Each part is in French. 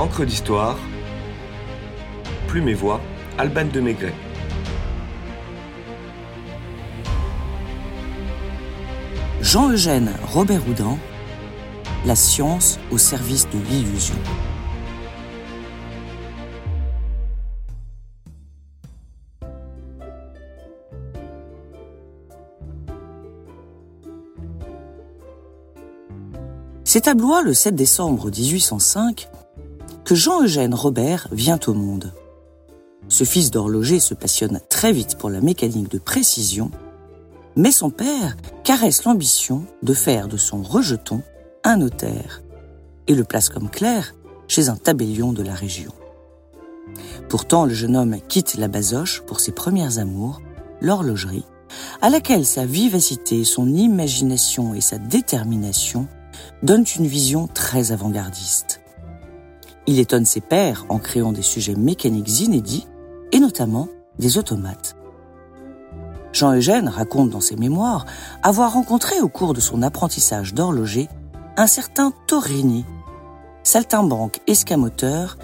Encre d'histoire, Plume et Voix, Alban de Maigret. Jean-Eugène Robert Houdin, La science au service de l'illusion. C'est à Blois le 7 décembre 1805 Jean-Eugène Robert vient au monde. Ce fils d'horloger se passionne très vite pour la mécanique de précision, mais son père caresse l'ambition de faire de son rejeton un notaire et le place comme clerc chez un tabellion de la région. Pourtant, le jeune homme quitte la basoche pour ses premières amours, l'horlogerie, à laquelle sa vivacité, son imagination et sa détermination donnent une vision très avant-gardiste. Il étonne ses pairs en créant des sujets mécaniques inédits, et notamment des automates. Jean-Eugène raconte dans ses mémoires avoir rencontré au cours de son apprentissage d'horloger un certain Torini, saltimbanque escamoteur,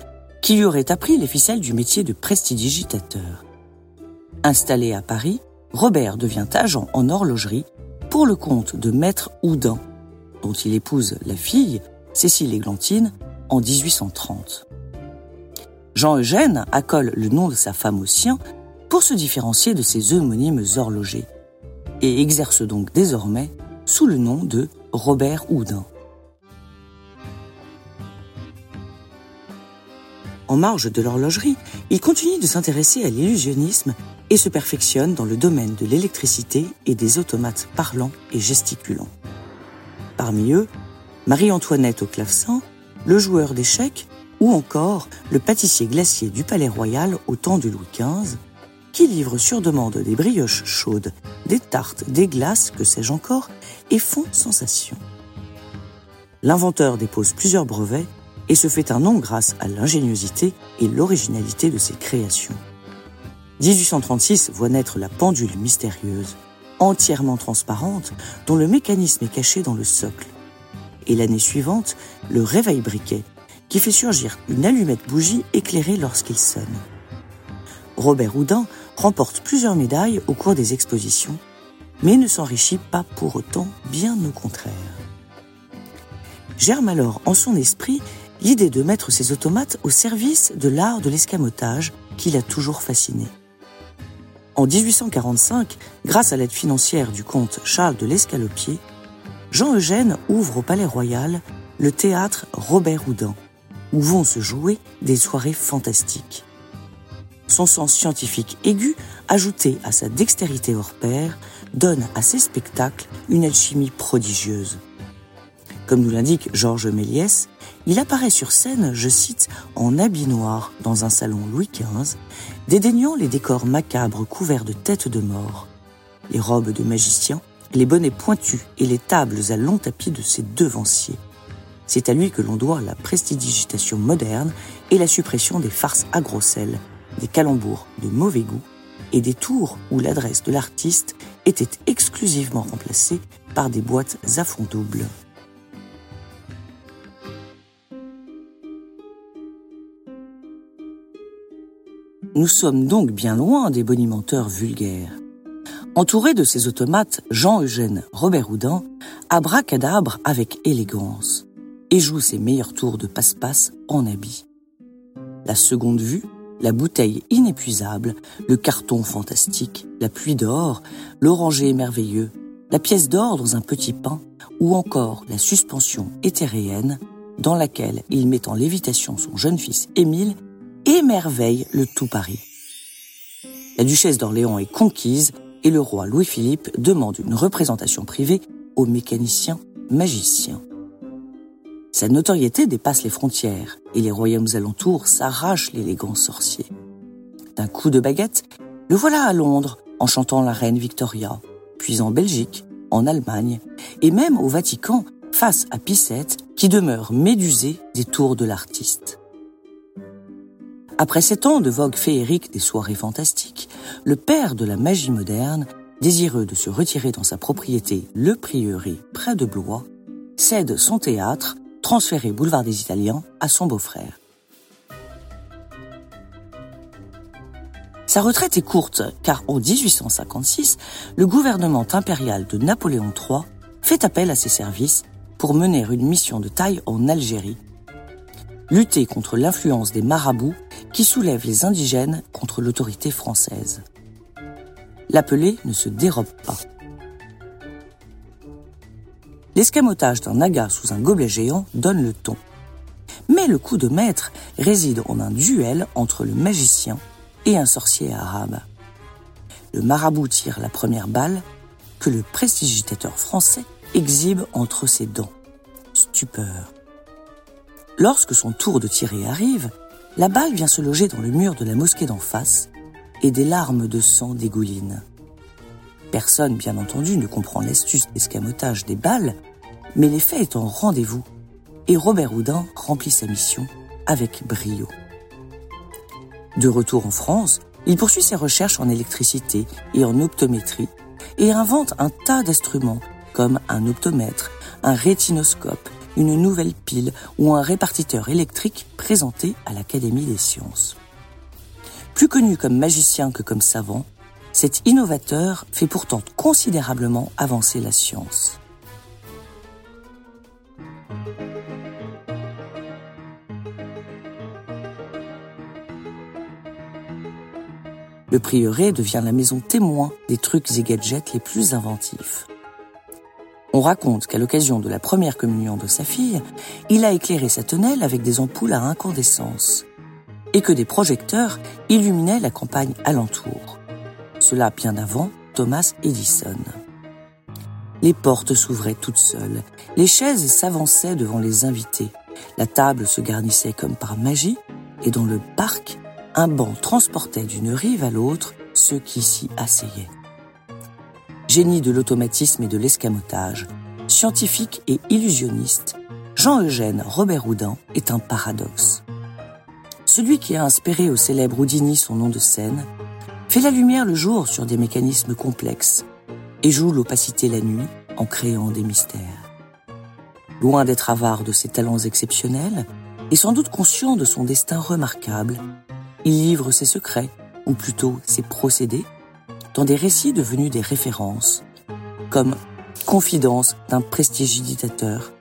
qui lui aurait appris les ficelles du métier de prestidigitateur. Installé à Paris, Robert devient agent en horlogerie pour le compte de Maître Houdin, dont il épouse la fille, Cécile Églantine, en 1830. Jean-Eugène accole le nom de sa femme au sien pour se différencier de ses homonymes horlogers et exerce donc désormais sous le nom de Robert Houdin. En marge de l'horlogerie, il continue de s'intéresser à l'illusionnisme et se perfectionne dans le domaine de l'électricité et des automates parlants et gesticulants. Parmi eux, Marie-Antoinette au clavecin, le joueur d'échecs ou encore le pâtissier glacier du Palais Royal au temps du Louis XV, qui livre sur demande des brioches chaudes, des tartes, des glaces, que sais-je encore, et font sensation. L'inventeur dépose plusieurs brevets et se fait un nom grâce à l'ingéniosité et l'originalité de ses créations. 1836 voit naître la pendule mystérieuse, entièrement transparente, dont le mécanisme est caché dans le socle. Et l'année suivante, le réveil briquet, qui fait surgir une allumette bougie éclairée lorsqu'il sonne. Robert Houdin remporte plusieurs médailles au cours des expositions, mais ne s'enrichit pas pour autant, bien au contraire. Germe alors en son esprit l'idée de mettre ses automates au service de l'art de l'escamotage qui l'a toujours fasciné. En 1845, grâce à l'aide financière du comte Charles de l'Escalopier, Jean-Eugène ouvre au Palais Royal le théâtre Robert Houdin, où vont se jouer des soirées fantastiques. Son sens scientifique aigu, ajouté à sa dextérité hors pair, donne à ses spectacles une alchimie prodigieuse. Comme nous l'indique Georges Méliès, il apparaît sur scène, je cite, en habit noir dans un salon Louis XV, dédaignant les décors macabres couverts de têtes de mort, les robes de magicien, les bonnets pointus et les tables à long tapis de ses devanciers. C'est à lui que l'on doit la prestidigitation moderne et la suppression des farces à gros sel, des calembours de mauvais goût et des tours où l'adresse de l'artiste était exclusivement remplacée par des boîtes à fond double. Nous sommes donc bien loin des bonimenteurs vulgaires. Entouré de ses automates, Jean-Eugène Robert Houdin abracadabre avec élégance et joue ses meilleurs tours de passe-passe en habit. La seconde vue, la bouteille inépuisable, le carton fantastique, la pluie d'or, l'oranger merveilleux, la pièce d'or dans un petit pain, ou encore la suspension éthéréenne dans laquelle il met en lévitation son jeune fils Émile émerveille le tout Paris. La duchesse d'Orléans est conquise et le roi Louis-Philippe demande une représentation privée au mécanicien magicien. Sa notoriété dépasse les frontières et les royaumes alentours s'arrachent l'élégant sorcier. D'un coup de baguette, le voilà à Londres en chantant la reine Victoria, puis en Belgique, en Allemagne et même au Vatican face à Pissette qui demeure médusée des tours de l'artiste. Après sept ans de vogue féerique des soirées fantastiques, le père de la magie moderne, désireux de se retirer dans sa propriété, le prieuré, près de Blois, cède son théâtre, transféré boulevard des Italiens, à son beau-frère. Sa retraite est courte, car en 1856, le gouvernement impérial de Napoléon III fait appel à ses services pour mener une mission de taille en Algérie lutter contre l'influence des marabouts qui soulèvent les indigènes contre l'autorité française. L'appelé ne se dérobe pas. L'escamotage d'un naga sous un gobelet géant donne le ton. Mais le coup de maître réside en un duel entre le magicien et un sorcier arabe. Le marabout tire la première balle que le prestigitateur français exhibe entre ses dents. Stupeur. Lorsque son tour de tirer arrive, la balle vient se loger dans le mur de la mosquée d'en face et des larmes de sang dégoulinent. Personne, bien entendu, ne comprend l'astuce d'escamotage des balles, mais l'effet est en rendez-vous et Robert Houdin remplit sa mission avec brio. De retour en France, il poursuit ses recherches en électricité et en optométrie et invente un tas d'instruments comme un optomètre, un rétinoscope, une nouvelle pile ou un répartiteur électrique présenté à l'Académie des sciences. Plus connu comme magicien que comme savant, cet innovateur fait pourtant considérablement avancer la science. Le prieuré devient la maison témoin des trucs et gadgets les plus inventifs. On raconte qu'à l'occasion de la première communion de sa fille, il a éclairé sa tonnelle avec des ampoules à incandescence et que des projecteurs illuminaient la campagne alentour. Cela bien avant Thomas Edison. Les portes s'ouvraient toutes seules, les chaises s'avançaient devant les invités, la table se garnissait comme par magie, et dans le parc, un banc transportait d'une rive à l'autre ceux qui s'y asseyaient. Génie de l'automatisme et de l'escamotage, scientifique et illusionniste, Jean-Eugène Robert Houdin est un paradoxe. Celui qui a inspiré au célèbre Houdini son nom de scène, fait la lumière le jour sur des mécanismes complexes et joue l'opacité la nuit en créant des mystères. Loin d'être avare de ses talents exceptionnels, et sans doute conscient de son destin remarquable, il livre ses secrets, ou plutôt ses procédés, dans des récits devenus des références, comme Confidence d'un prestidigitateur,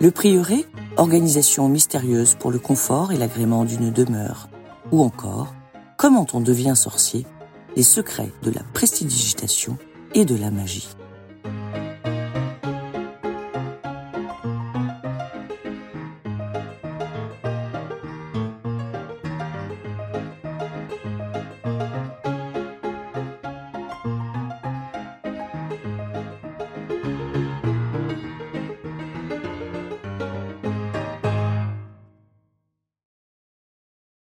Le Prieuré, organisation mystérieuse pour le confort et l'agrément d'une demeure, ou encore Comment on devient sorcier, les secrets de la prestidigitation et de la magie.